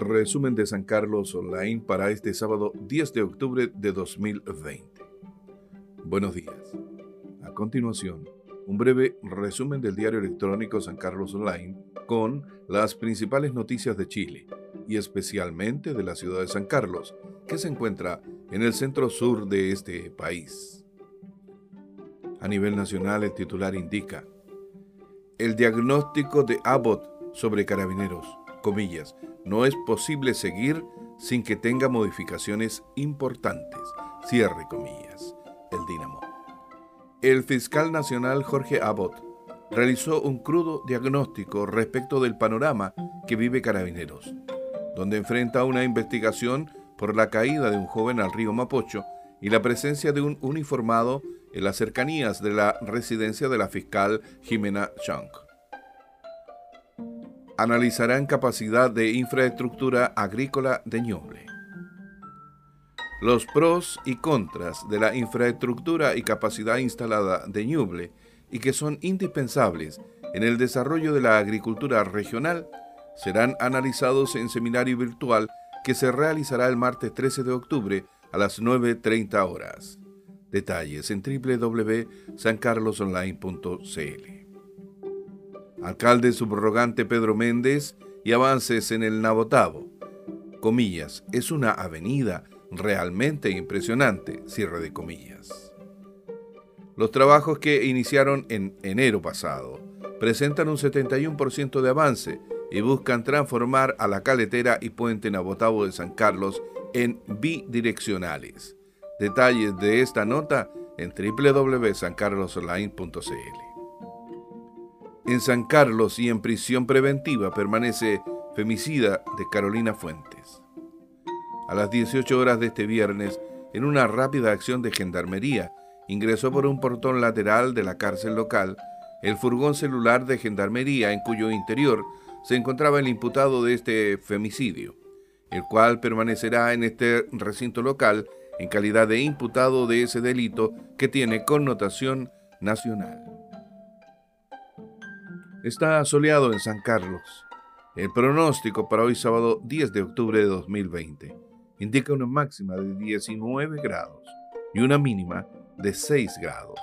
resumen de San Carlos Online para este sábado 10 de octubre de 2020. Buenos días. A continuación, un breve resumen del diario electrónico San Carlos Online con las principales noticias de Chile y especialmente de la ciudad de San Carlos, que se encuentra en el centro sur de este país. A nivel nacional, el titular indica el diagnóstico de Abbott sobre carabineros, comillas, no es posible seguir sin que tenga modificaciones importantes, cierre comillas, el Dinamo. El fiscal nacional Jorge Abbott realizó un crudo diagnóstico respecto del panorama que vive Carabineros, donde enfrenta una investigación por la caída de un joven al río Mapocho y la presencia de un uniformado en las cercanías de la residencia de la fiscal Jimena Chang. Analizarán capacidad de infraestructura agrícola de Ñuble. Los pros y contras de la infraestructura y capacidad instalada de Ñuble y que son indispensables en el desarrollo de la agricultura regional serán analizados en seminario virtual que se realizará el martes 13 de octubre a las 9.30 horas. Detalles en www.sancarlosonline.cl. Alcalde subrogante Pedro Méndez y avances en el Nabotavo. Comillas, es una avenida realmente impresionante, cierre de comillas. Los trabajos que iniciaron en enero pasado presentan un 71% de avance y buscan transformar a la caletera y puente Nabotavo de San Carlos en bidireccionales. Detalles de esta nota en www.sancarlosonline.cl. En San Carlos y en prisión preventiva permanece femicida de Carolina Fuentes. A las 18 horas de este viernes, en una rápida acción de gendarmería, ingresó por un portón lateral de la cárcel local el furgón celular de gendarmería en cuyo interior se encontraba el imputado de este femicidio, el cual permanecerá en este recinto local en calidad de imputado de ese delito que tiene connotación nacional. Está soleado en San Carlos. El pronóstico para hoy sábado 10 de octubre de 2020 indica una máxima de 19 grados y una mínima de 6 grados.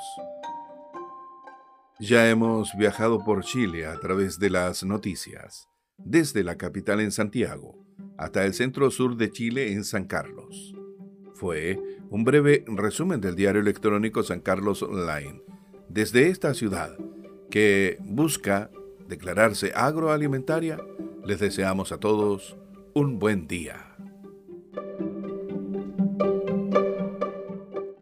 Ya hemos viajado por Chile a través de las noticias, desde la capital en Santiago hasta el centro sur de Chile en San Carlos. Fue un breve resumen del diario electrónico San Carlos Online, desde esta ciudad que busca declararse agroalimentaria, les deseamos a todos un buen día.